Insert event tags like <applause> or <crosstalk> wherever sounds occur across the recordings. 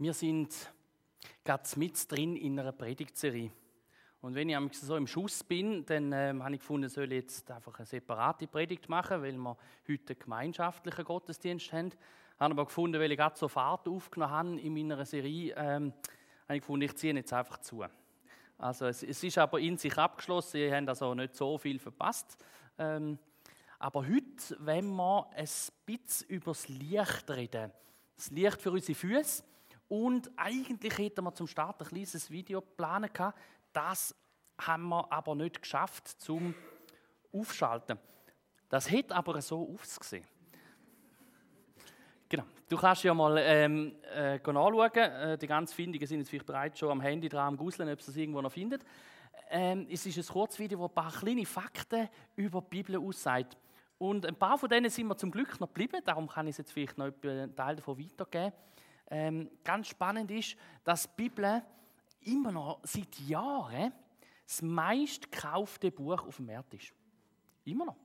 Wir sind gerade mit drin in einer Predigtserie. Und wenn ich so im Schuss bin, dann ähm, habe ich gefunden, soll ich jetzt einfach eine separate Predigt machen, weil wir heute einen gemeinschaftlichen Gottesdienst haben. Habe aber gefunden, weil ich gerade so Fahrt aufgenommen habe in meiner Serie, ähm, habe ich gefunden, ich ziehe jetzt einfach zu. Also es, es, ist aber in sich abgeschlossen, ihr habt also nicht so viel verpasst. Ähm, aber heute, wenn wir ein bisschen über das Licht reden, das Licht für unsere Füße, und eigentlich hätten wir zum Start ein kleines Video planen gehabt. Das haben wir aber nicht geschafft zum Aufschalten. Das hätte aber so ausgesehen. Genau. Du kannst ja mal ähm, äh, nachschauen. Äh, die ganzen Findungen sind jetzt vielleicht bereits schon am Handy dran, am Guseln, ob es das irgendwo noch findet. Ähm, es ist ein Kurzvideo, das ein paar kleine Fakten über die Bibel aussagt. Und ein paar von denen sind wir zum Glück noch geblieben, darum kann ich es jetzt vielleicht noch einen Teil davon weitergeben ähm, ganz spannend ist, dass die Bibel immer noch seit Jahren das meistgekaufte Buch auf dem Markt ist. Immer noch.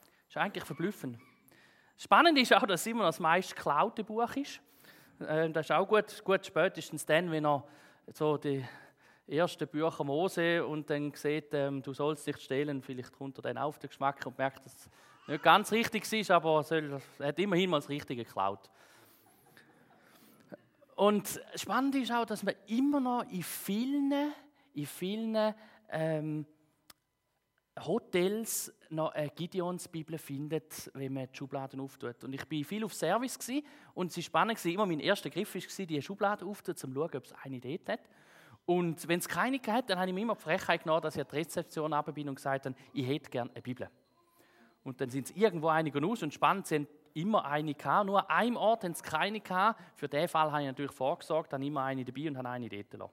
Das ist eigentlich verblüffend. Spannend ist auch, dass es immer noch das meistgeklaute Buch ist. Ähm, das ist auch gut, gut spätestens dann, wenn er so die ersten Bücher Mose und dann sieht, ähm, du sollst dich stehlen, vielleicht kommt er dann auf den Geschmack und merkt, dass es nicht ganz richtig ist, aber er hat immerhin mal das Richtige geklaut. Und spannend ist auch, dass man immer noch in vielen, in vielen ähm, Hotels noch eine Gideons-Bibel findet, wenn man die Schubladen auftut. Und ich war viel auf Service und es war spannend, immer mein erster Griff war, die Schublade aufzutun, um zu schauen, ob es eine Idee hat. Und wenn es keine hat, dann habe ich mir immer die Frechheit genommen, dass ich an die Rezeption bin und gesagt habe, ich hätte gerne eine Bibel. Und dann sind es irgendwo einige aus und spannend sind immer eine gehabt. Nur an einem Ort haben sie keine gehabt. Für den Fall habe ich natürlich vorgesorgt, habe immer eine dabei und habe eine dort lassen.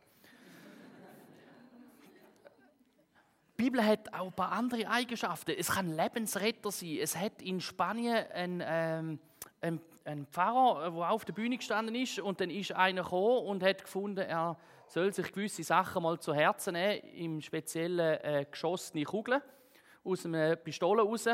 Die Bibel hat auch ein paar andere Eigenschaften. Es kann Lebensretter sein. Es hat in Spanien einen, ähm, einen, Pfarrer, der auf der Bühne gestanden ist, und dann ist einer gekommen und hat gefunden, er soll sich gewisse Sachen mal zu Herzen nehmen, im speziellen äh, geschossene Kugeln aus einer Pistole raus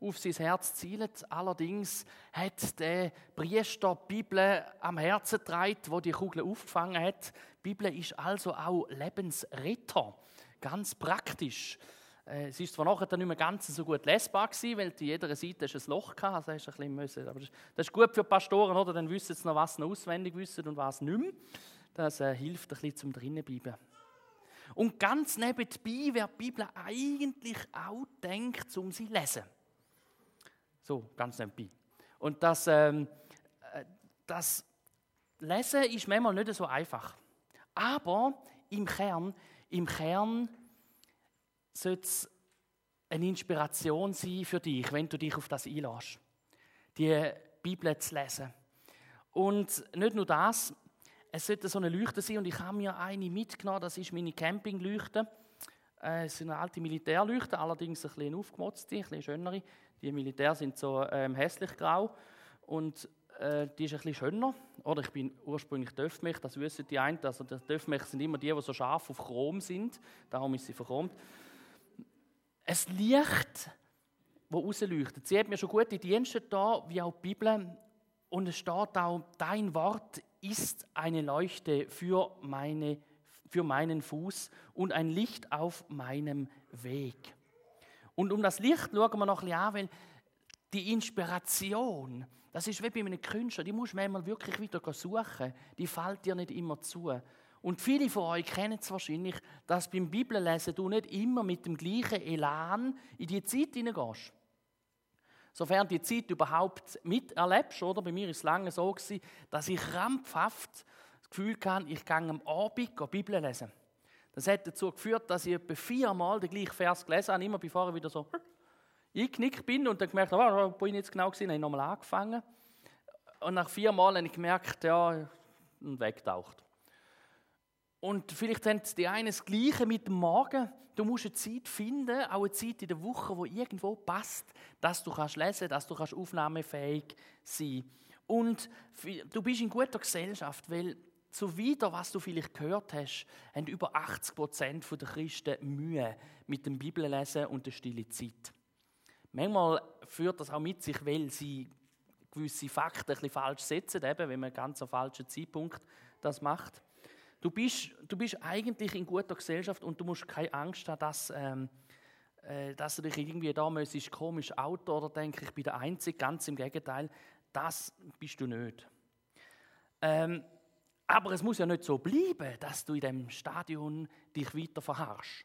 auf sein Herz zielt. Allerdings hat der Priester die Bibel am Herzen getragen, wo die Kugel aufgefangen hat. Die Bibel ist also auch Lebensretter. Ganz praktisch. Äh, es ist zwar nachher nicht mehr ganz so gut lesbar gewesen, weil zu jeder Seite ein Loch hatte, also hast ein bisschen aber das ist gut für Pastoren, oder? Dann wissen sie noch, was sie auswendig wissen und was nicht mehr. Das äh, hilft ein bisschen zum drinnenbleiben. Und ganz nebenbei wird die Bibel eigentlich auch denkt, um sie zu lesen. So, ganz nebenbei. Und das, ähm, äh, das Lesen ist manchmal nicht so einfach. Aber im Kern, im Kern sollte es eine Inspiration sein für dich, wenn du dich auf das einlässt, die Bibel zu lesen. Und nicht nur das, es sollte so eine Leuchte sein und ich habe mir eine mitgenommen, das ist meine Campingleuchte. Äh, es sind alte Militärleuchte, allerdings ein bisschen aufgemotzte, ein bisschen schönere. Die Militär sind so ähm, hässlich grau und äh, die ist ein bisschen schöner. Oder ich bin ursprünglich Döfmech, das wissen die einen. Also Döfmech sind immer die, die so scharf auf Chrom sind, darum ist sie verchromt. Es Licht, wo rausleuchtet. Sie hat mir schon gute Dienste da, wie auch die Bibel. Und es steht auch, dein Wort ist eine Leuchte für, meine, für meinen Fuß und ein Licht auf meinem Weg. Und um das Licht schauen wir noch ein bisschen an, weil die Inspiration, das ist wie bei einem Künstler, die muss man manchmal wirklich wieder suchen. Die fällt dir nicht immer zu. Und viele von euch kennen es wahrscheinlich, dass beim Bibellesen du nicht immer mit dem gleichen Elan in die Zeit hineingehst sofern die Zeit überhaupt miterlebst, oder? Bei mir ist es lange so gewesen, dass ich krampfhaft das Gefühl hatte, ich gehe am Abend die Bibel lesen. Das hat dazu geführt, dass ich etwa viermal den gleichen Vers gelesen habe, immer bevor ich wieder so eingeknickt bin und dann gemerkt habe, oh, wo ich jetzt genau gesehen habe, ich nochmal angefangen. Und nach vier Mal habe ich gemerkt, ja, und wegtaucht. Und vielleicht haben die einen das Gleiche mit dem Morgen. Du musst eine Zeit finden, auch eine Zeit in der Woche, wo irgendwo passt, dass du kannst lesen, dass du kannst aufnahmefähig sein. Und du bist in guter Gesellschaft, weil zuwider, was du vielleicht gehört hast, haben über 80 Prozent der Christen Mühe mit dem Bibellesen und der stille Zeit. Manchmal führt das auch mit sich, weil sie gewisse Fakten ein bisschen falsch setzen, eben, wenn man ganz am falschen Zeitpunkt das macht. Du bist, du bist eigentlich in guter Gesellschaft und du musst keine Angst haben, dass, ähm, äh, dass du dich irgendwie da müsstest, komisch Auto oder denke ich bin der Einzige. Ganz im Gegenteil, das bist du nicht. Ähm, aber es muss ja nicht so bleiben, dass du in dem Stadion dich weiter verharrst.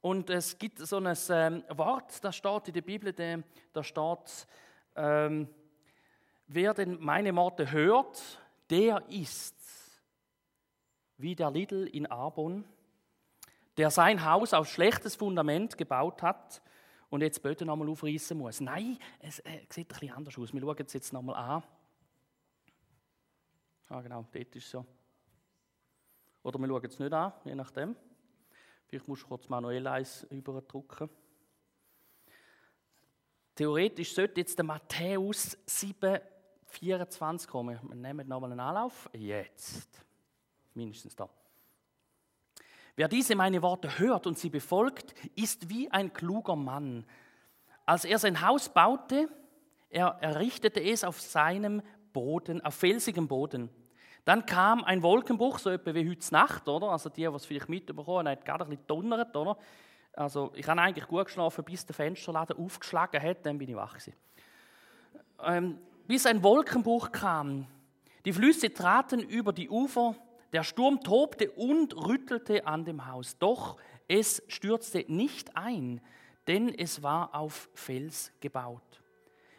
Und es gibt so ein ähm, Wort, das steht in der Bibel, da steht, ähm, wer denn meine Worte hört, der ist wie der Lidl in Arbon, der sein Haus auf schlechtes Fundament gebaut hat und jetzt Böden nochmal aufreißen muss. Nein, es äh, sieht ein bisschen anders aus. Wir schauen es jetzt nochmal an. Ah, genau, dort ist es so. Oder wir schauen es nicht an, je nachdem. Vielleicht musst du kurz manuell eins überdrucken. Theoretisch sollte jetzt der Matthäus 7, 24 kommen. Wir nehmen nochmal einen Anlauf. Jetzt mindestens da. Wer diese meine Worte hört und sie befolgt, ist wie ein kluger Mann. Als er sein Haus baute, er errichtete es auf seinem Boden, auf felsigem Boden. Dann kam ein Wolkenbruch, so etwa wie heute Nacht, oder? Also die, es vielleicht mitbekommen haben, hat gerade ein bisschen donnert, oder? Also ich habe eigentlich gut geschlafen, bis der Fensterladen aufgeschlagen hat, dann bin ich wach gewesen. Ähm, bis ein Wolkenbruch kam. Die Flüsse traten über die Ufer, der Sturm tobte und rüttelte an dem Haus, doch es stürzte nicht ein, denn es war auf Fels gebaut.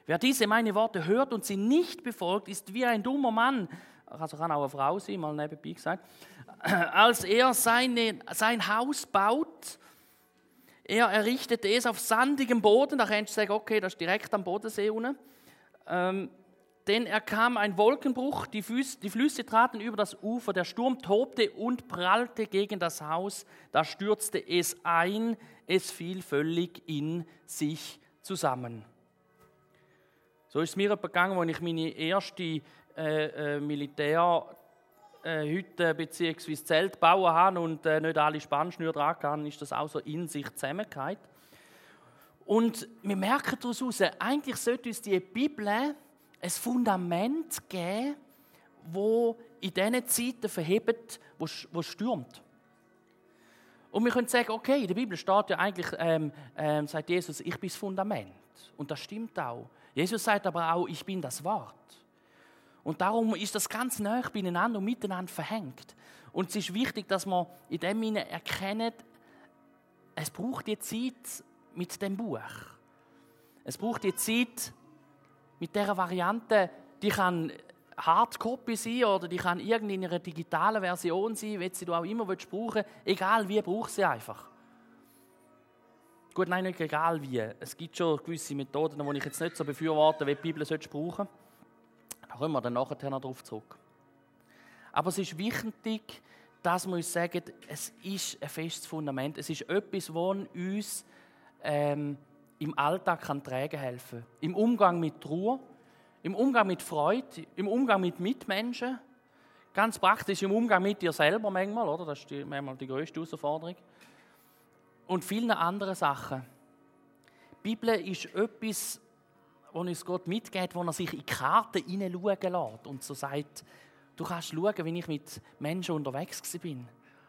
Wer diese meine Worte hört und sie nicht befolgt, ist wie ein dummer Mann, also kann auch eine Frau sein, mal nebenbei gesagt, <clears throat> als er seine, sein Haus baut, er errichtete es auf sandigem Boden, da kannst du sagen, okay, das ist direkt am Bodensee unten. Ähm, denn er kam ein Wolkenbruch, die, Füße, die Flüsse traten über das Ufer, der Sturm tobte und prallte gegen das Haus, da stürzte es ein, es fiel völlig in sich zusammen. So ist es mir gegangen, als ich meine erste äh, äh, Militärhütte äh, bzw. Zelt bauen habe und äh, nicht alle Spannschnüre dran kann, ist das auch so in sich zusammengefallen. Und wir merken daraus, eigentlich sollte uns die Bibel ein Fundament geben, wo in diesen Zeiten verhebt, wo, es stürmt. Und wir können sagen, okay, in der Bibel steht ja eigentlich, ähm, ähm, sagt Jesus, ich bin das Fundament. Und das stimmt auch. Jesus sagt aber auch, ich bin das Wort. Und darum ist das ganz nah beieinander und miteinander verhängt. Und es ist wichtig, dass man in dem Sinne erkennt, es braucht die Zeit mit dem Buch. Es braucht die Zeit mit dieser Variante, die kann Hardcopy sein oder die kann irgendwie in einer digitalen Version sein, wie sie du auch immer willst brauchen Egal wie, brauch sie einfach. Gut, nein, nicht egal wie. Es gibt schon gewisse Methoden, die ich jetzt nicht so befürworte, wie die Bibel sollst brauchen Da kommen wir dann nachher noch darauf zurück. Aber es ist wichtig, dass wir uns sagen, es ist ein festes Fundament. Es ist etwas, das uns ähm, im Alltag kann tragen helfen. Im Umgang mit Ruhe, im Umgang mit Freude, im Umgang mit Mitmenschen, ganz praktisch im Umgang mit dir selber manchmal, oder? Das ist die, manchmal die größte Herausforderung. Und vielen anderen Sachen. Die Bibel ist etwas, wo uns Gott mitgeht, wo er sich in Karten hineinschauen lässt und so sagt, du kannst schauen, wie ich mit Menschen unterwegs bin.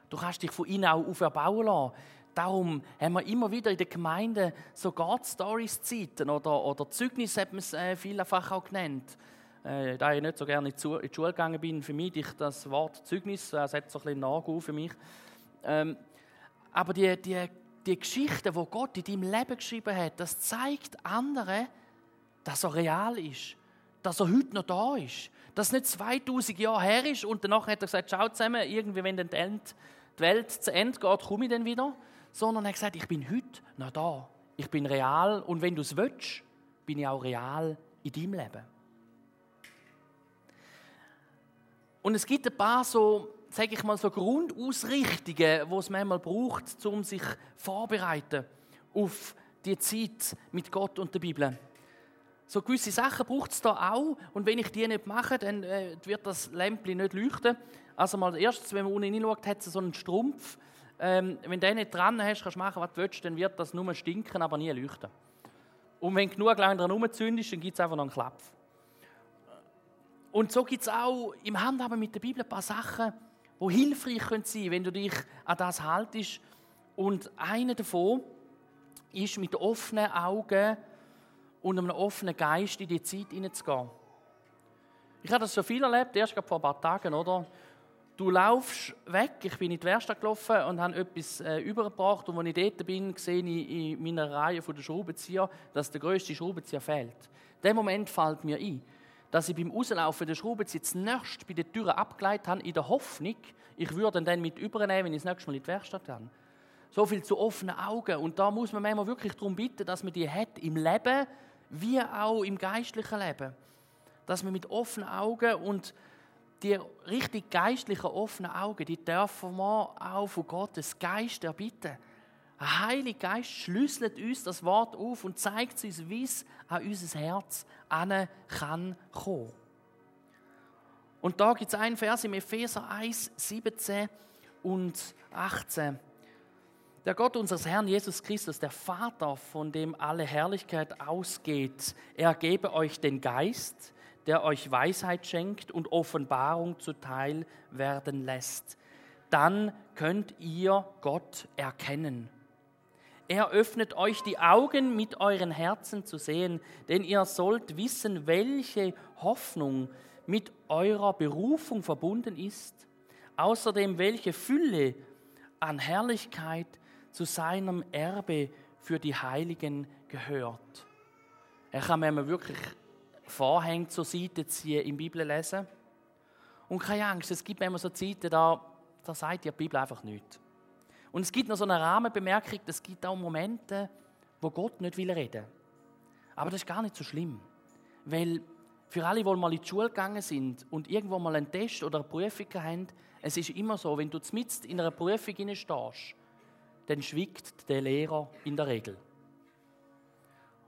Du kannst dich von ihnen auch auferbauen lassen. Darum haben wir immer wieder in der Gemeinde so God-Stories-Zeiten oder, oder Zeugnis hat man es äh, vielfach auch genannt. Äh, da ich nicht so gerne in die, Schule gegangen bin, vermeide ich das Wort Zeugnis, das hat so ein bisschen Nachgehen für mich. Ähm, aber die, die, die Geschichte, die Gott in deinem Leben geschrieben hat, das zeigt anderen, dass er real ist, dass er heute noch da ist, dass nicht 2000 Jahre her ist und danach hat er gesagt, schau zusammen, irgendwie, wenn dann die Welt zu Ende geht, komme ich dann wieder sondern er hat gesagt, ich bin heute noch da. Ich bin real und wenn du es willst, bin ich auch real in deinem Leben. Und es gibt ein paar so, sage ich mal, so Grundausrichtungen, die es manchmal braucht, um sich vorbereiten auf die Zeit mit Gott und der Bibel. So gewisse Sachen braucht es da auch. Und wenn ich die nicht mache, dann äh, wird das Lämpchen nicht leuchten. Also mal erstes, wenn man unten hineinschaut, hat es so einen Strumpf ähm, wenn du den nicht dran hast, kannst du machen, was du willst, dann wird das nur stinken, aber nie leuchten. Und wenn genug lang dran rumzündest, dann gibt es einfach noch einen Klapp. Und so gibt es auch im Handhaben mit der Bibel ein paar Sachen, die hilfreich sein können, wenn du dich an das haltest. Und eine davon ist, mit offenen Augen und einem offenen Geist in die Zeit hineinzugehen. Ich habe das schon viel erlebt, erst vor ein paar Tagen, oder? Du laufst weg, ich bin in die Werkstatt gelaufen und habe etwas äh, übergebracht und als ich dort bin, sehe ich in meiner Reihe der Schraubenzieher, dass der grösste Schraubenzieher fehlt. In dem Moment fällt mir ein, dass ich beim Auslaufen der Schraubenzieher zuerst bei der Tür abgeleitet habe, in der Hoffnung, ich würde ihn dann mit übernehmen, wenn ich das nächste Mal in die Werkstatt gehe. So viel zu offenen Augen. Und da muss man manchmal wirklich darum bitten, dass man die hat im Leben, wie auch im geistlichen Leben. Dass man mit offenen Augen und die richtig geistlichen offenen Augen, die dürfen wir auch von Gottes Geist erbitten. Ein Heiliger Geist schlüsselt uns das Wort auf und zeigt uns, wie es an unser Herz an kann kommen. Und da gibt es einen Vers im Epheser 1, 17 und 18. Der Gott unseres Herrn Jesus Christus, der Vater, von dem alle Herrlichkeit ausgeht, er gebe euch den Geist, der euch Weisheit schenkt und Offenbarung zuteil werden lässt. Dann könnt ihr Gott erkennen. Er öffnet euch die Augen mit euren Herzen zu sehen, denn ihr sollt wissen, welche Hoffnung mit eurer Berufung verbunden ist, außerdem welche Fülle an Herrlichkeit zu seinem Erbe für die Heiligen gehört. Er kann mir wirklich Vorhänge zur Seite ziehen im Bibel lesen. Und keine Angst, es gibt immer so Zeiten, da, da sagt die Bibel einfach nichts. Und es gibt noch so eine Rahmenbemerkung, es gibt auch Momente, wo Gott nicht will reden. Aber das ist gar nicht so schlimm. Weil für alle, die mal in die Schule gegangen sind und irgendwo mal einen Test oder eine Prüfung haben, es ist immer so, wenn du mitten in einer Prüfung stehst, dann schwiegt der Lehrer in der Regel.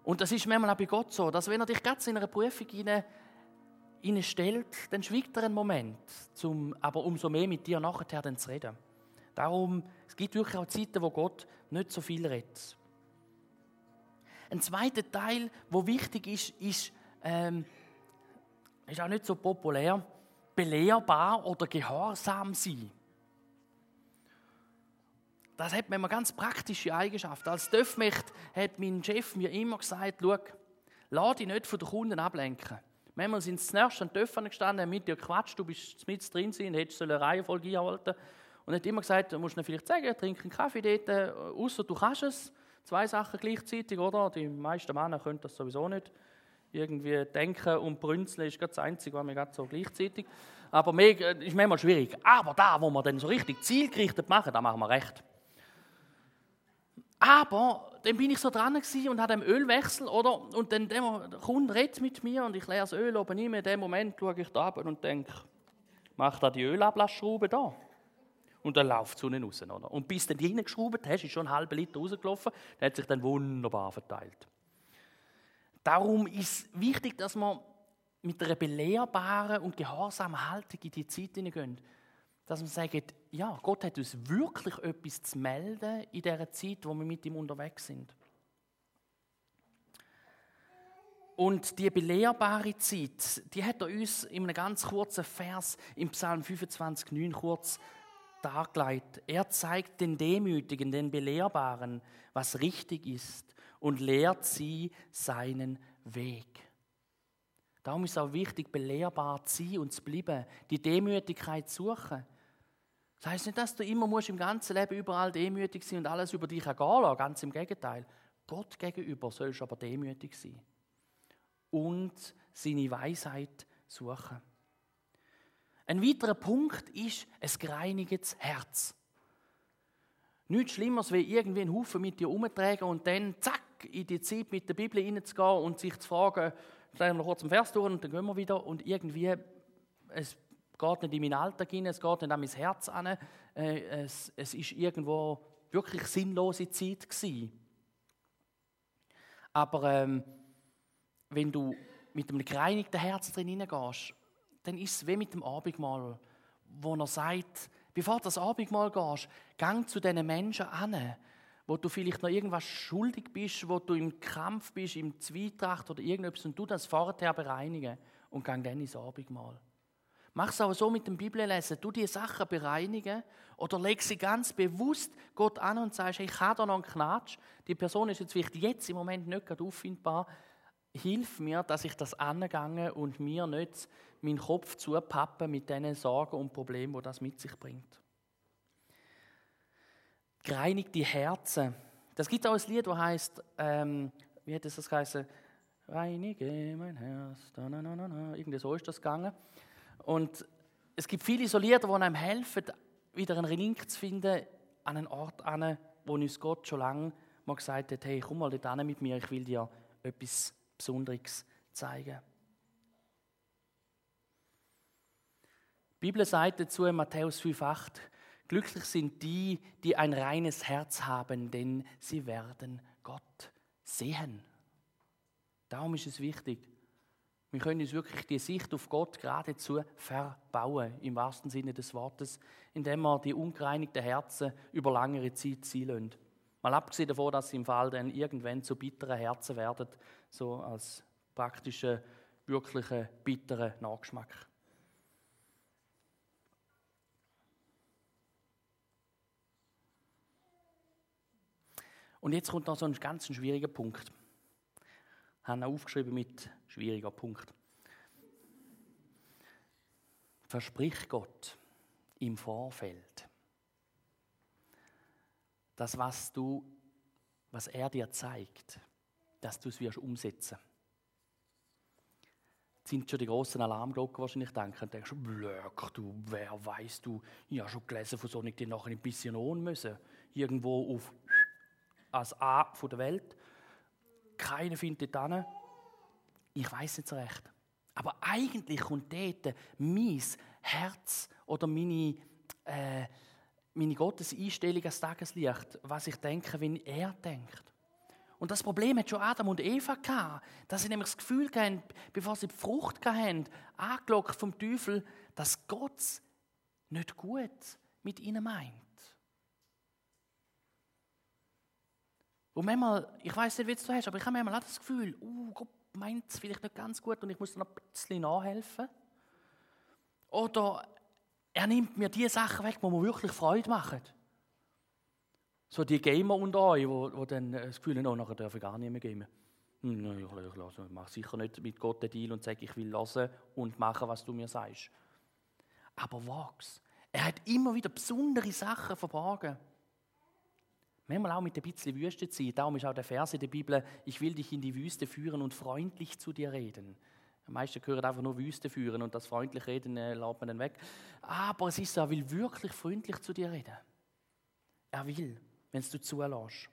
Und das ist manchmal auch bei Gott so, dass wenn er dich ganz in einer Prüfung hinein, stellt, dann schwiegt er einen Moment, zum, aber umso mehr mit dir nachher dann zu reden. Darum, es gibt wirklich auch Zeiten, wo Gott nicht so viel redet. Ein zweiter Teil, wo wichtig ist, ist, ähm, ist auch nicht so populär, belehrbar oder gehorsam sein. Das hat mir ganz praktische Eigenschaften. Als Döfmecht hat mein Chef mir immer gesagt, schau, lass dich nicht von den Kunden ablenken. Manchmal sind sie zuerst an den gestanden, haben mit dir gequatscht, du bist mit drin und hättest eine Reihenfolge einhalten Und hat immer gesagt, du musst ihnen vielleicht sagen, trink einen Kaffee dort, äh, außer du kannst es. Zwei Sachen gleichzeitig, oder? Die meisten Männer können das sowieso nicht. Irgendwie denken und brünzeln ist das Einzige, was wir gerade so gleichzeitig. Aber mehr, äh, ist manchmal schwierig. Aber da, wo wir dann so richtig zielgerichtet machen, da machen wir recht. Aber dann bin ich so dran und hatte einen Ölwechsel, oder? Und dann der Kunde redet mit mir und ich leere das Öl oben rein. In dem Moment schaue ich da und denke, mach da die Ölablassschraube da. Und dann läuft es unten raus, oder? Und bis du dann hineingeschraubt hast, ist schon ein halber Liter rausgelaufen, der hat sich dann wunderbar verteilt. Darum ist wichtig, dass man mit einer belehrbaren und gehorsamen Haltung in die Zeit hineingehen dass wir sagen, ja, Gott hat uns wirklich etwas zu melden in der Zeit, wo wir mit ihm unterwegs sind. Und die belehrbare Zeit, die hat er uns in einem ganz kurzen Vers im Psalm 25, 9 kurz dargelegt. Er zeigt den Demütigen, den Belehrbaren, was richtig ist und lehrt sie seinen Weg. Darum ist es auch wichtig, belehrbar zu sein und zu bleiben, die Demütigkeit zu suchen. Das heißt nicht, dass du immer musst im ganzen Leben überall demütig sein und alles über dich ergehen lassen. Ganz im Gegenteil. Gott gegenüber sollst du aber demütig sein. Und seine Weisheit suchen. Ein weiterer Punkt ist ein gereinigtes Herz. Nichts Schlimmeres, wie irgendwie einen Haufen mit dir umtragen und dann zack in die Zeit mit der Bibel hineinzugehen und sich zu fragen, stellen wir noch kurz einen Vers durch und dann gehen wir wieder und irgendwie es geht nicht in meinen Alltag hinein, es geht nicht an mein Herz an. Äh, es, es ist irgendwo wirklich sinnlose Zeit gewesen. Aber ähm, wenn du mit einem gereinigten Herz drin hineingehst, dann ist es wie mit dem Abendmahl, wo er sagt, bevor du das Abendmahl gehst, gang zu diesen Menschen an, wo du vielleicht noch irgendwas schuldig bist, wo du im Kampf bist, im Zwietracht oder irgendetwas und du das vorher bereinigen. und geh dann ins Abendmahl. Mach es auch so mit dem Bibellesen. Du die Sachen bereinigen oder leg sie ganz bewusst Gott an und sagst, hey, ich habe da noch einen Knatsch. Die Person ist jetzt vielleicht jetzt im Moment nicht gerade auffindbar. Hilf mir, dass ich das angehe und mir nicht meinen Kopf zupappe mit diesen Sorgen und Problemen, die das mit sich bringt. Gereinigte Herzen. Das gibt auch ein Lied, das heißt, ähm, wie hat es das geheißen? Reinige mein Herz. Irgendwie so ist das gegangen. Und es gibt viele so Lieder, die einem helfen, wieder einen Link zu finden an einen Ort, an, wo uns Gott schon lange mal gesagt hat: Hey, komm mal dort mit mir, ich will dir etwas Besonderes zeigen. Die Bibel sagt dazu in Matthäus 5,8: Glücklich sind die, die ein reines Herz haben, denn sie werden Gott sehen. Darum ist es wichtig. Wir können uns wirklich die Sicht auf Gott geradezu verbauen, im wahrsten Sinne des Wortes, indem wir die ungereinigten Herzen über längere Zeit ziehen lassen. Mal abgesehen davon, dass sie im Fall dann irgendwann zu bitteren Herzen werden, so als praktischer, wirklicher, bitterer Nachgeschmack. Und jetzt kommt noch so ein ganz schwieriger Punkt. Ich habe aufgeschrieben mit schwieriger Punkt. Versprich Gott im Vorfeld, das, was du, was er dir zeigt, dass du es wirst umsetzen. Jetzt sind schon die großen Alarmglocken wahrscheinlich denken und denkst, Blöck, du, wer weiß du, ich habe schon gelesen, von so nicht die nachher in Pension müssen. Irgendwo auf als A von der Welt. Keiner findet hin. Ich weiß nicht so recht. Aber eigentlich kommt dort mein Herz oder meine, äh, meine Gotteseinstellung als Tageslicht, was ich denke, wenn er denkt. Und das Problem hat schon Adam und Eva gehabt, dass sie nämlich das Gefühl hatten, bevor sie die Frucht hatten, angelockt vom Teufel, dass Gott nicht gut mit ihnen meint. Und manchmal, ich weiß nicht, wie du hast, aber ich habe manchmal auch das Gefühl, uh, Gott meint es vielleicht nicht ganz gut und ich muss noch ein bisschen nachhelfen. Oder er nimmt mir die Sachen weg, die mir wirklich Freude machen. So die Gamer unter euch, die, dann das Gefühl haben, oh, nachher ich gar nicht mehr gamen. Hm, ich, ich mache sicher nicht mit Gott den Deal und sage, ich will hören und machen, was du mir sagst. Aber wachs. Er hat immer wieder besondere Sachen verborgen. Manchmal auch mit ein bisschen Wüstezeit. Darum ist auch der Vers in der Bibel, ich will dich in die Wüste führen und freundlich zu dir reden. Die meisten hören einfach nur Wüste führen und das freundlich reden äh, lässt man dann weg. Aber es ist so, er will wirklich freundlich zu dir reden. Er will, wenn du zulässt.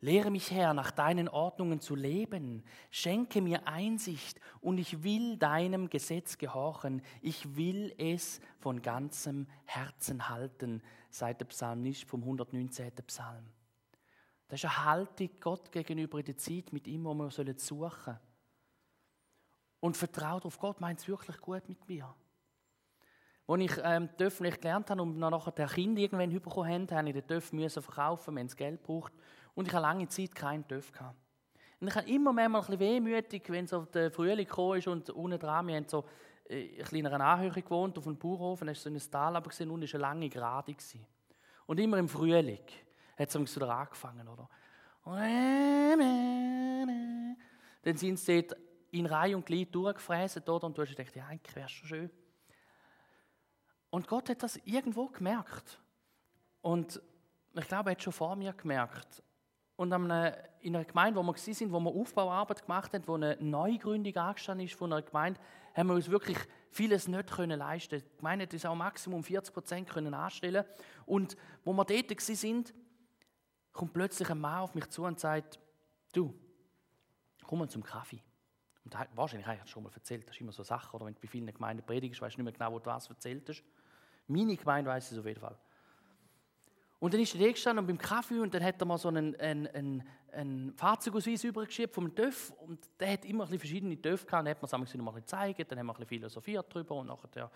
Lehre mich, Herr, nach deinen Ordnungen zu leben. Schenke mir Einsicht und ich will deinem Gesetz gehorchen. Ich will es von ganzem Herzen halten, sagt der Psalmist vom 119. Psalm. Das ist eine Haltung Gott gegenüber in der Zeit mit ihm, wo wir suchen sollen. Und vertraut auf Gott, meint es wirklich gut mit mir. Als ich ähm, die Töpfe gelernt habe und nachher der Kind irgendwann bekommen haben, habe ich den Töpfe verkaufen, wenn es Geld braucht. Und ich habe lange Zeit keinen Töff. Und ich habe immer manchmal ein bisschen wehmütig, wenn so der Frühling gekommen ist und unten dran, wir haben so äh, in kleiner Anhöhe gewohnt, auf einem Bauernhof, und da so ein Tal aber gesehen, und es war eine lange Gerade. Gewesen. Und immer im Frühling hat es wieder angefangen, oder? dann sind sie dort in Reihe und Glied durchgefräst, oder? Und du hast gedacht, ja, eigentlich wäre schon schön. Und Gott hat das irgendwo gemerkt. Und ich glaube, er hat schon vor mir gemerkt. Und in einer Gemeinde, wo wir sind, wo wir Aufbauarbeit gemacht haben, wo eine Neugründung angestanden ist von einer Gemeinde, haben wir uns wirklich vieles nicht können leisten. Die Gemeinde hat uns auch Maximum 40 Prozent können anstellen. Und wo wir dort sind, kommt plötzlich ein Mann auf mich zu und sagt, du, komm mal zum Kaffee. Und wahrscheinlich habe ich das schon mal erzählt, das ist immer so eine Sache, oder wenn du bei vielen Gemeinden predigst, weißt du nicht mehr genau, wo du was erzählt hast. Meine Gemeinde weiß es auf jeden Fall. Und dann ist er gestanden und beim Kaffee und dann hat er mal so einen, einen, einen, einen Fahrzeugausweis übergeschrieben vom TÜV und der hat immer ein verschiedene TÜV gehabt, dann hat man es mal gezeigt, dann haben wir ein philosophiert darüber und nachher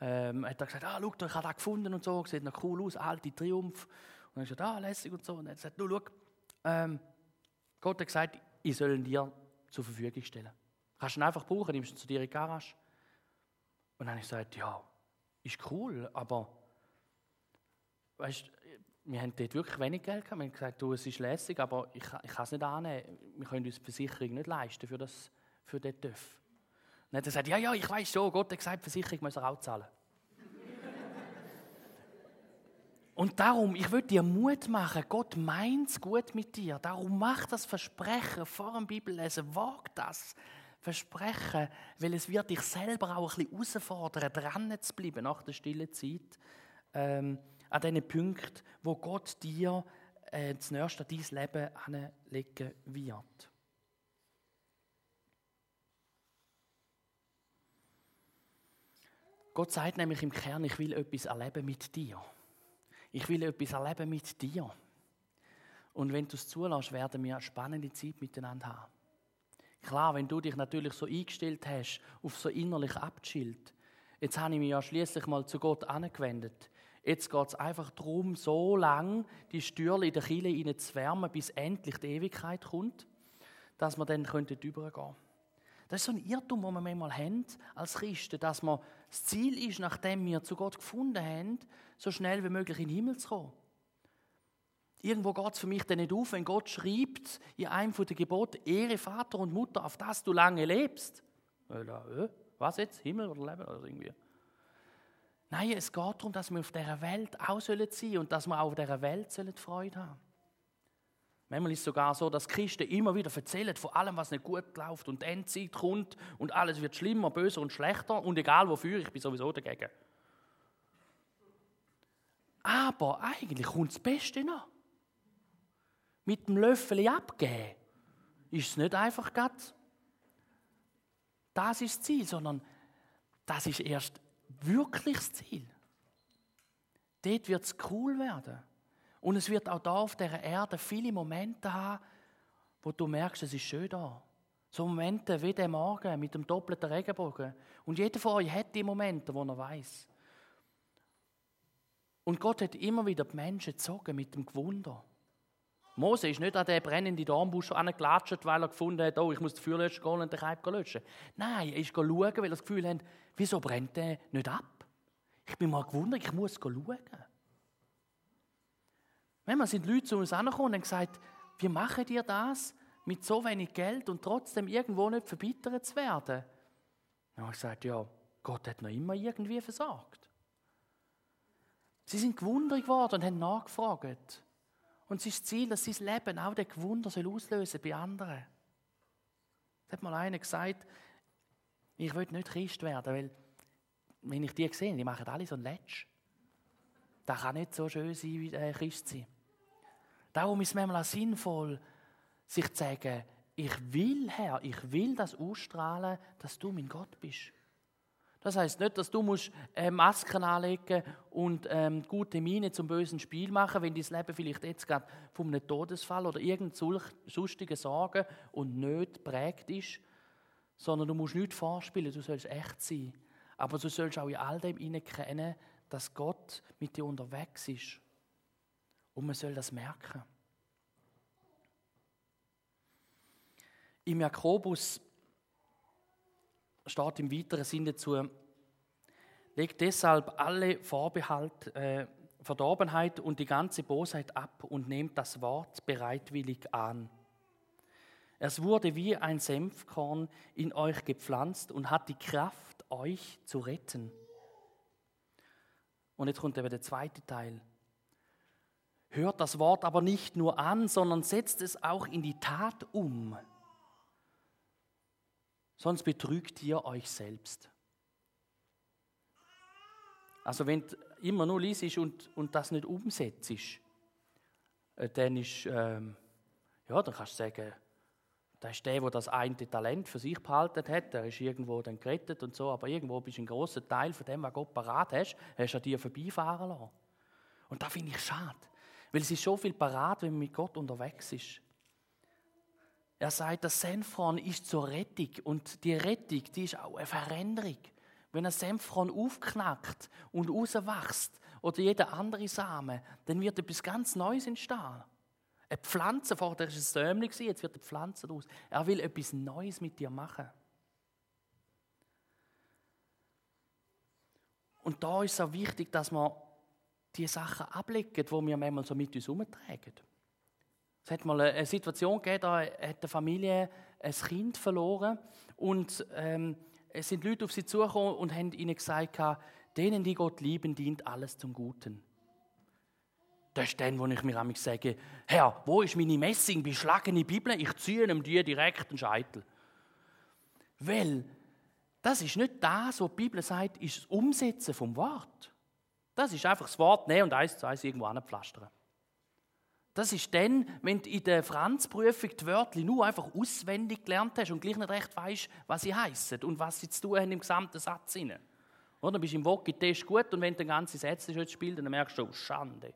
ähm, hat er gesagt, ah, schau, ich habe das gefunden und so, sieht noch cool aus, alte Triumph. Und dann hat er gesagt, ah, lässig und so. Und dann hat er gesagt, du, schau, ähm, Gott hat gesagt, ich soll ihn dir zur Verfügung stellen. Kannst du ihn einfach brauchen, nimmst ihn zu dir in die Garage. Und dann habe ich gesagt, ja, ist cool, aber weißt, wir haben dort wirklich wenig Geld gehabt. Wir haben gesagt, du, es ist lässig, aber ich, ich kann es nicht annehmen. Wir können uns die Versicherung nicht leisten für, das, für den TÜV. Und dann hat er gesagt, ja, ja, ich weiß schon, Gott hat gesagt, die Versicherung muss er auch zahlen. <laughs> Und darum, ich will dir Mut machen, Gott meint es gut mit dir. Darum mach das Versprechen vor dem Bibellesen, wag das Versprechen, weil es wird dich selber auch ein bisschen herausfordern, dran zu bleiben nach der stillen Zeit, ähm, an diesen Punkten, wo Gott dir äh, das nächste dein Leben anlegen wird. Gott sagt nämlich im Kern, ich will etwas erleben mit dir. Ich will etwas erleben mit dir. Und wenn du es zulässt, werden wir eine spannende Zeit miteinander haben. Klar, wenn du dich natürlich so eingestellt hast, auf so innerlich abchillt. Jetzt habe ich mich ja schließlich mal zu Gott angewendet. Jetzt geht es einfach darum, so lange die Stühle in der Kille zu wärmen, bis endlich die Ewigkeit kommt, dass wir dann übergehen können. Das ist so ein Irrtum, den wir manchmal haben als Christen, dass man das Ziel ist, nachdem wir zu Gott gefunden haben, so schnell wie möglich in den Himmel zu kommen. Irgendwo geht es für mich dann nicht auf, wenn Gott schreibt in einem der Gebote, Ehre Vater und Mutter, auf das du lange lebst. Äh, was jetzt? Himmel oder Leben oder irgendwie? Nein, es geht darum, dass wir auf dieser Welt auch sein sollen und dass wir auch auf dieser Welt Freude haben Manchmal ist es sogar so, dass Christen immer wieder erzählen von allem, was nicht gut läuft und die Endzeit kommt und alles wird schlimmer, böser und schlechter und egal wofür, ich bin sowieso dagegen. Aber eigentlich kommt das Beste noch. Mit dem Löffel abgeben ist es nicht einfach ganz. Das ist das Ziel, sondern das ist erst wirklich das Ziel. Dort wird es cool werden. Und es wird auch da auf der Erde viele Momente haben, wo du merkst, es ist schön da. So Momente wie der Morgen mit dem doppelten Regenbogen. Und jeder von euch hat die Momente, wo er weiß. Und Gott hat immer wieder die Menschen gezogen mit dem Gewunder. Mose ist nicht an den brennenden Dornbusch angelatscht, weil er gefunden hat, oh, ich muss den Feuerlöscher gehen und den Kalb löschen. Nein, er ist schauen, weil er das Gefühl hat, wieso brennt der nicht ab? Ich bin mal gewundert, ich muss schauen. Manchmal sind Leute zu uns angekommen und gesagt, wie machen ihr das, mit so wenig Geld und trotzdem irgendwo nicht verbittert zu werden? Dann habe ich gesagt, ja, Gott hat noch immer irgendwie versorgt. Sie sind gewundert geworden und haben nachgefragt. Und das Ziel, dass sein Leben auch den Gewunder soll auslösen bei anderen. Da hat mal einer gesagt, ich will nicht Christ werden, weil, wenn ich die sehe, die machen alle so ein Letsch. Das kann nicht so schön sein, wie äh, Christ sein. Darum ist es manchmal auch sinnvoll, sich zu sagen, ich will, Herr, ich will das ausstrahlen, dass du mein Gott bist. Das heißt nicht, dass du musst, äh, Masken anlegen und ähm, gute Miene zum bösen Spiel machen, wenn dein Leben vielleicht jetzt gerade von einem Todesfall oder irgendeiner sonstigen Sorgen und nicht prägt ist, sondern du musst nicht vorspielen, du sollst echt sein. Aber du sollst auch in all dem erkennen, dass Gott mit dir unterwegs ist. Und man soll das merken. Im Jakobus steht im weiteren Sinne dazu, legt deshalb alle Vorbehalt, äh, Verdorbenheit und die ganze Bosheit ab und nehmt das Wort bereitwillig an. Es wurde wie ein Senfkorn in euch gepflanzt und hat die Kraft, euch zu retten. Und jetzt kommt eben der zweite Teil. Hört das Wort aber nicht nur an, sondern setzt es auch in die Tat um. Sonst betrügt ihr euch selbst. Also wenn du immer nur liest und, und das nicht umsetzt, äh, dann ist, ähm, ja, dann kannst du sagen, da ist der, der das eine Talent für sich behalten hat, der ist irgendwo dann gerettet und so, aber irgendwo bist du ein großer Teil von dem, was Gott parat hast, hast du an dir vorbeifahren lassen. Und da finde ich schade. Weil es ist so viel parat, wenn man mit Gott unterwegs ist. Er sagt, das Senfkorn ist zur Rettung und die Rettung, die ist auch eine Veränderung. Wenn ein Senfkorn aufknackt und rauswächst oder jeder andere Samen, dann wird etwas ganz Neues entstehen. Eine Pflanze, vorher war es ein Säumling, jetzt wird eine Pflanze daraus. Er will etwas Neues mit dir machen. Und da ist es auch wichtig, dass wir die Sachen ablegen, die wir manchmal so mit uns herumtragen. Es hat mal eine Situation gegeben, da hat eine Familie ein Kind verloren und ähm, es sind Leute auf sie zugekommen und haben ihnen gesagt, denen, die Gott lieben, dient alles zum Guten. Das ist dann, wo ich mir sage, Herr, wo ist meine Messing, beschlagene Bibel? Ich ziehe ihm die direkt den Scheitel. Weil das ist nicht das, was die Bibel sagt, ist das Umsetzen vom Wort. Das ist einfach das Wort nehmen und eins zu eins irgendwo anpflastern. Das ist dann, wenn du in der Franzprüfung die Wörter nur einfach auswendig gelernt hast und gleich nicht recht weißt, was sie heißen und was sie zu tun haben im gesamten Satz. Oder? Dann bist du im Wocki-Test gut und wenn du den ganzen Satz spielst, dann merkst du, oh, Schande.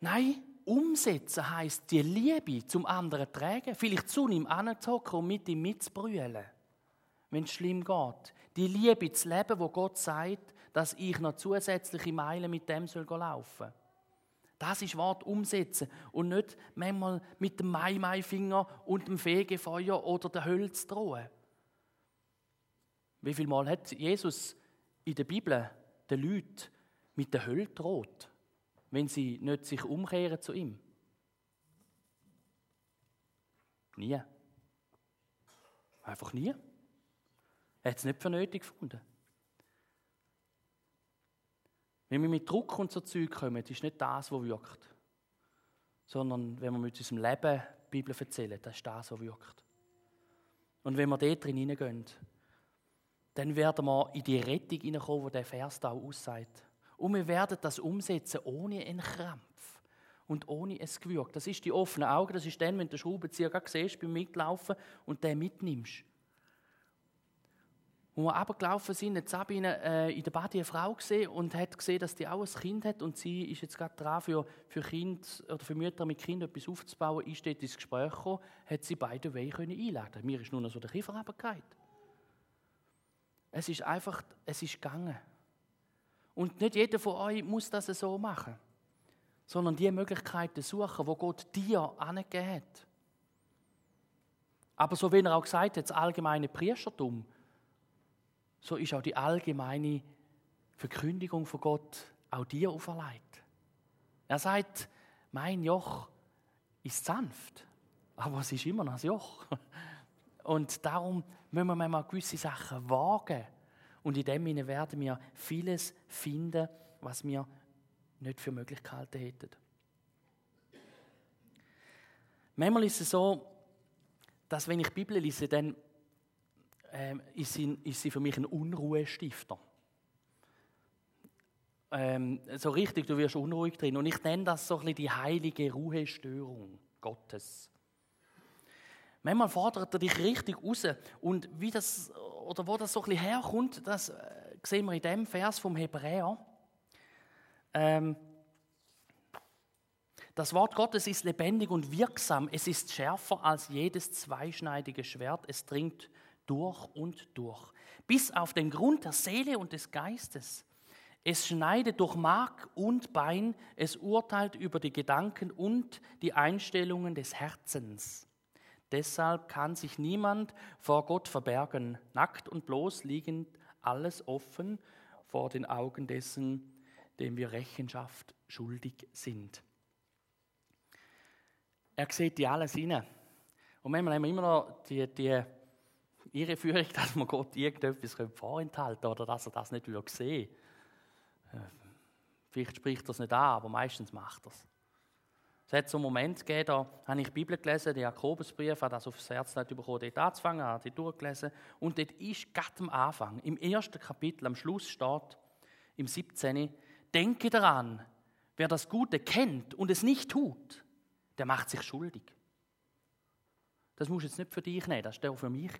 Nein, umsetzen heisst, die Liebe zum anderen tragen. Vielleicht zu ihm anzocken und mit ihm mitzubrüllen, wenn es schlimm geht. Die Liebe zu leben, wo Gott sagt, dass ich noch zusätzliche Meilen mit dem laufen soll. Das ist Wort umsetzen und nicht manchmal mit dem Mai-Mai-Finger und dem Fegefeuer oder der Hölz drohen. Wie viel Mal hat Jesus in der Bibel den Leuten mit der Hölle droht, wenn sie nicht sich umkehren zu ihm? Nie. Einfach nie. Er hat es nicht für nötig gefunden. Wenn wir mit Druck und so Zeug kommen, ist nicht das, was wirkt. Sondern wenn wir mit unserem Leben die Bibel erzählen, das ist das, was wirkt. Und wenn wir dort drin hineingehen, dann werden wir in die Rettung hineinkommen, die der Vers da aussagt. Und wir werden das umsetzen ohne einen Krampf und ohne ein Gewürg. Das ist die offenen Augen, das ist dann, wenn du den Schraubenzieher siehst beim Mitlaufen und den mitnimmst. Wo wir runtergelaufen sind, hat Sabine äh, in der Bade eine Frau gesehen und hat gesehen, dass die auch ein Kind hat und sie ist jetzt gerade dran, für, für, kind, oder für Mütter mit Kindern etwas aufzubauen, ist dort ins Gespräch gekommen, hat sie beide Wege einladen Mir ist nur noch so der Kiefer. Es ist einfach, es ist gegangen. Und nicht jeder von euch muss das so machen, sondern die Möglichkeiten suchen, wo Gott dir angegeben hat. Aber so wie er auch gesagt hat, das allgemeine Priestertum, so ist auch die allgemeine Verkündigung von Gott auch dir auferlegt. Er sagt, mein Joch ist sanft, aber es ist immer noch ein Joch. Und darum müssen wir manchmal gewisse Sachen wagen. Und in dem Sinne werden wir vieles finden, was wir nicht für möglich gehalten hätten. Manchmal ist es so, dass wenn ich die Bibel lese, dann ähm, ist, sie, ist sie für mich ein Unruhestifter. Ähm, so richtig, du wirst unruhig drin. Und ich nenne das so ein bisschen die heilige Ruhestörung Gottes. Manchmal fordert er dich richtig raus. Und wie das, oder wo das so ein bisschen herkommt, das äh, sehen wir in dem Vers vom Hebräer. Ähm, das Wort Gottes ist lebendig und wirksam. Es ist schärfer als jedes zweischneidige Schwert. Es dringt durch und durch, bis auf den Grund der Seele und des Geistes. Es schneidet durch Mark und Bein, es urteilt über die Gedanken und die Einstellungen des Herzens. Deshalb kann sich niemand vor Gott verbergen, nackt und bloß liegend alles offen vor den Augen dessen, dem wir Rechenschaft schuldig sind. Er sieht die alles inne. Und manchmal haben immer noch die, die ihre Führung, <laughs> dass man Gott irgendetwas vorenthalten könnte oder dass er das nicht sehen will. Äh, vielleicht spricht er es nicht an, aber meistens macht er es. Es hat so einen Moment gegeben, da habe ich die Bibel gelesen, den Jakobusbrief, habe das aufs Herz nicht bekommen, dort anzufangen, habe die durchgelesen. Und dort ist gerade am Anfang, im ersten Kapitel, am Schluss steht, im 17. Denke daran, wer das Gute kennt und es nicht tut, der macht sich schuldig. Das muss jetzt nicht für dich nehmen, das war auch für mich.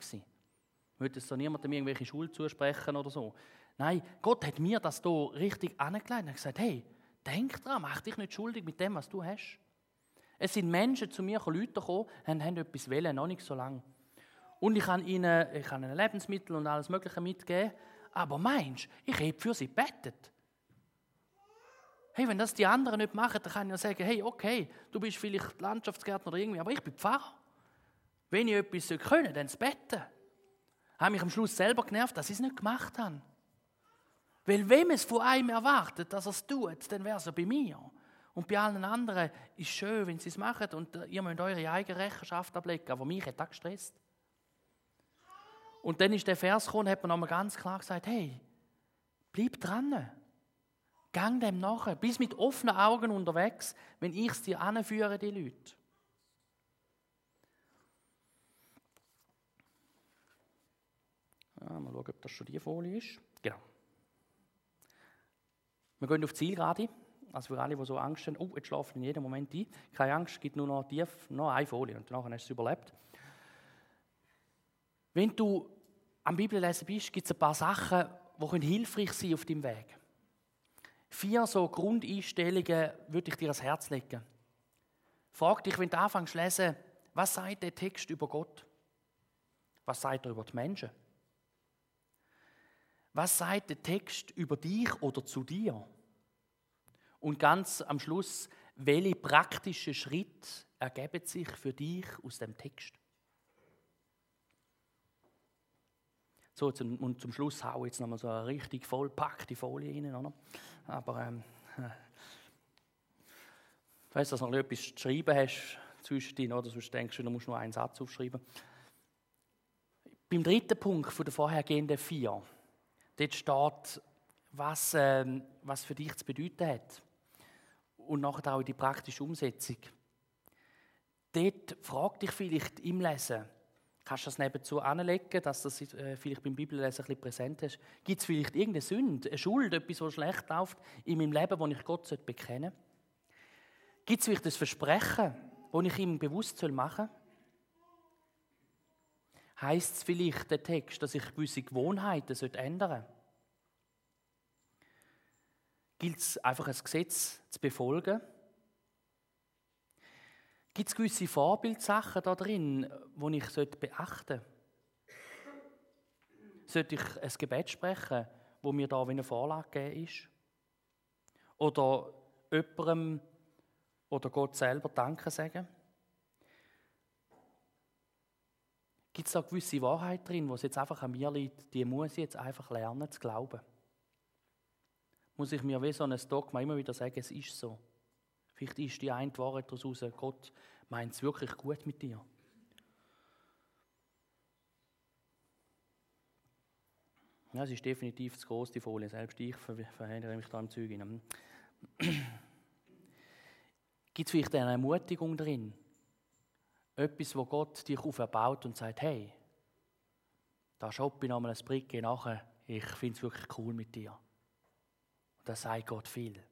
Möchte so niemandem irgendwelche Schuld zusprechen oder so. Nein, Gott hat mir das hier richtig angelegt und gesagt, hey, denk dran, mach dich nicht schuldig mit dem, was du hast. Es sind Menschen zu mir, Leute gekommen, haben, haben etwas wollen, noch nicht so lange. Und ich kann ihnen, ich kann ihnen Lebensmittel und alles Mögliche mitgeben. Aber meinst ich habe für sie bettet. Hey, wenn das die anderen nicht machen, dann kann ich ja sagen, hey, okay, du bist vielleicht Landschaftsgärtner oder irgendwie, aber ich bin Pfarrer. Wenn ich etwas können dann das Betten. Habe mich am Schluss selber genervt, dass ich es nicht gemacht habe. Weil wenn es von einem erwartet, dass er es tut, dann wäre es ja bei mir. Und bei allen anderen ist es schön, wenn sie es machen und äh, ihr müsst eure eigene Rechenschaft ablegen. Aber mich hat das gestresst. Und dann ist der Vers gekommen, hat man nochmal ganz klar gesagt, hey, bleib dran. Gang dem nachher. Bis mit offenen Augen unterwegs, wenn ich es dir anführe, die Leute. Ja, mal schauen, ob das schon die Folie ist. Genau. Wir gehen auf die Zielgerade. Also für alle, die so Angst haben, oh, jetzt schlafen in jedem Moment ein. Keine Angst, es gibt nur noch, tief, noch eine Folie und danach hast du es überlebt. Wenn du am Bibellesen bist, gibt es ein paar Sachen, die hilfreich sein auf deinem Weg. Vier so Grundeinstellungen würde ich dir ans Herz legen. Frag dich, wenn du anfängst zu lesen, was sagt der Text über Gott? Was sagt er über die Menschen? Was sagt der Text über dich oder zu dir? Und ganz am Schluss, welche praktischen Schritte ergeben sich für dich aus dem Text? So, zum, und zum Schluss haue ich jetzt nochmal so eine richtig vollpackte Folie rein. Oder? Aber ähm, <laughs> ich weiss, dass du noch etwas zu schreiben hast zwischendrin, oder sonst denkst du, du musst nur einen Satz aufschreiben. Beim dritten Punkt von der vorhergehenden vier, dort steht, was, ähm, was für dich zu bedeuten hat. Und nachher auch die praktische Umsetzung. Dort frag dich vielleicht im Lesen, Kannst du das nebenzu anlegen, dass das äh, vielleicht beim Bibellesen ein bisschen präsent hast? Gibt es vielleicht irgendeine Sünde, eine Schuld, etwas, was schlecht läuft in meinem Leben, das ich Gott bekennen sollte? Gibt es vielleicht ein Versprechen, das ich ihm bewusst machen soll? Heißt es vielleicht der Text, dass ich gewisse Gewohnheiten ändern sollte? Gilt es einfach ein Gesetz zu befolgen? Gibt es gewisse Vorbildsachen da drin, die ich beachten sollte? Sollte ich ein Gebet sprechen, wo mir da wie eine Vorlage gegeben ist? Oder jemandem oder Gott selber Danke sagen? Gibt es da gewisse Wahrheit drin, wo es jetzt einfach an mir liegt, die muss ich jetzt einfach lernen zu glauben? Muss ich mir wie so ein Dogma immer wieder sagen, es ist so? Vielleicht ist die eine Wahrheit daraus, Gott meint es wirklich gut mit dir. Ja, es ist definitiv zu groß, Folie. Selbst ich verhindere mich da im Zeug. <clears throat> Gibt es vielleicht eine Ermutigung drin? Etwas, wo Gott dich auferbaut und sagt, hey, da shoppe ich nochmal ein Bricke nachher. Ich finde es wirklich cool mit dir. Und das sagt Gott viel.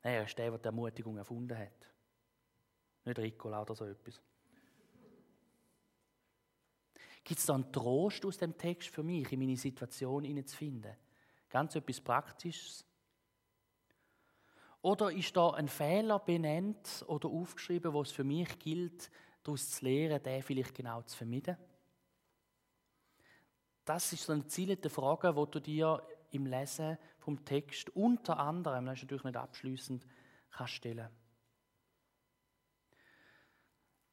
Er ist der, der die Ermutigung erfunden hat. Nicht Ricola oder so etwas. Gibt es da einen Trost aus dem Text für mich, in meine Situation hineinzufinden? Ganz etwas Praktisches? Oder ist da ein Fehler benannt oder aufgeschrieben, wo es für mich gilt, daraus zu lernen, den vielleicht genau zu vermeiden? Das ist so eine zielte Frage, die du dir im Lesen vom Text unter anderem, das ist natürlich nicht abschließend, kannst stellen.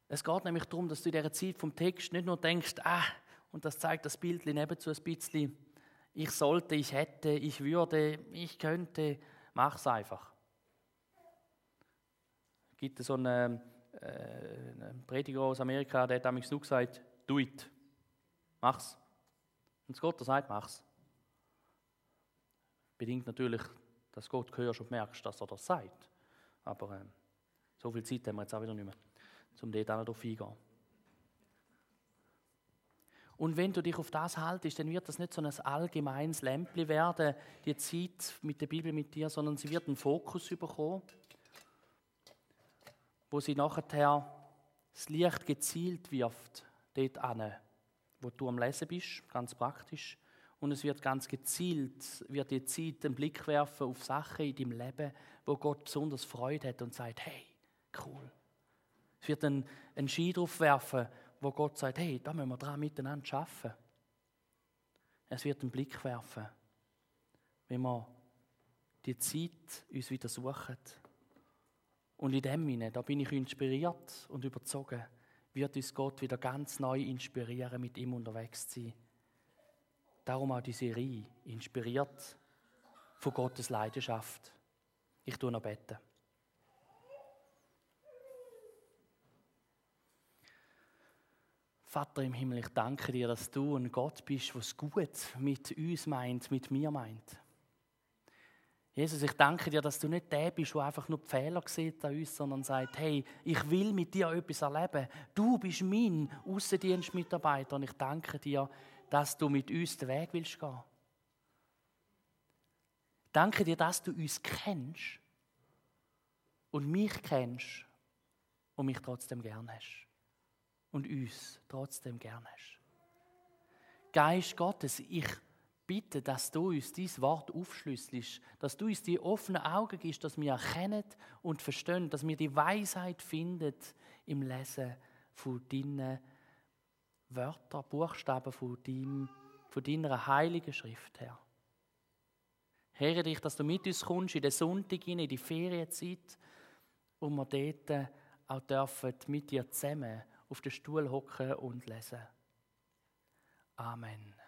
Es geht nämlich darum, dass du in dieser Zeit vom Text nicht nur denkst, ah, und das zeigt das Bild nebenzu ein bisschen, ich sollte, ich hätte, ich würde, ich könnte, mach's einfach. Es gibt so einen, äh, einen Prediger aus Amerika, der hat damals nur gesagt, do it, mach's. Und Gott der sagt, mach's. Bedingt natürlich, dass Gott hörst und merkst, dass er das sagt. Aber äh, so viel Zeit haben wir jetzt auch wieder nicht mehr, um dort auch darauf eingehen. Und wenn du dich auf das haltest, dann wird das nicht so ein allgemeines Lämpli werden, die Zeit mit der Bibel mit dir, sondern sie wird einen Fokus bekommen, wo sie nachher das Licht gezielt wirft, dort an, wo du am Lesen bist, ganz praktisch, und es wird ganz gezielt, wird die Zeit den Blick werfen auf Sachen in deinem Leben, wo Gott besonders Freude hat und sagt, hey, cool. Es wird einen, einen Ski drauf werfen, wo Gott sagt, hey, da müssen wir dran miteinander arbeiten. Es wird einen Blick werfen, wenn wir die Zeit uns wieder suchen. Und in dem Sinne, da bin ich inspiriert und überzogen, wird uns Gott wieder ganz neu inspirieren, mit ihm unterwegs zu sein. Darum auch die Serie, inspiriert von Gottes Leidenschaft. Ich tue noch beten. Vater im Himmel, ich danke dir, dass du ein Gott bist, es gut mit uns meint, mit mir meint. Jesus, ich danke dir, dass du nicht der bist, der einfach nur die Fehler sieht an uns, sondern sagt, hey, ich will mit dir etwas erleben. Du bist mein Außendienstmitarbeiter und ich danke dir, dass du mit uns den Weg willst gehen. Danke dir, dass du uns kennst und mich kennst und mich trotzdem gern hast und uns trotzdem gern hast. Geist Gottes, ich bitte, dass du uns dieses Wort aufschlüsselst, dass du uns die offenen Augen gibst, dass wir erkennen und verstehen, dass wir die Weisheit finden im Lesen von deinen Wörtern, Buchstaben von, deinem, von deiner heiligen Schrift, Herr. Herre dich, dass du mit uns kommst in den Sonntag, in die Ferienzeit, und wir dort auch dürfen mit dir zusammen auf den Stuhl hocken und lesen. Amen.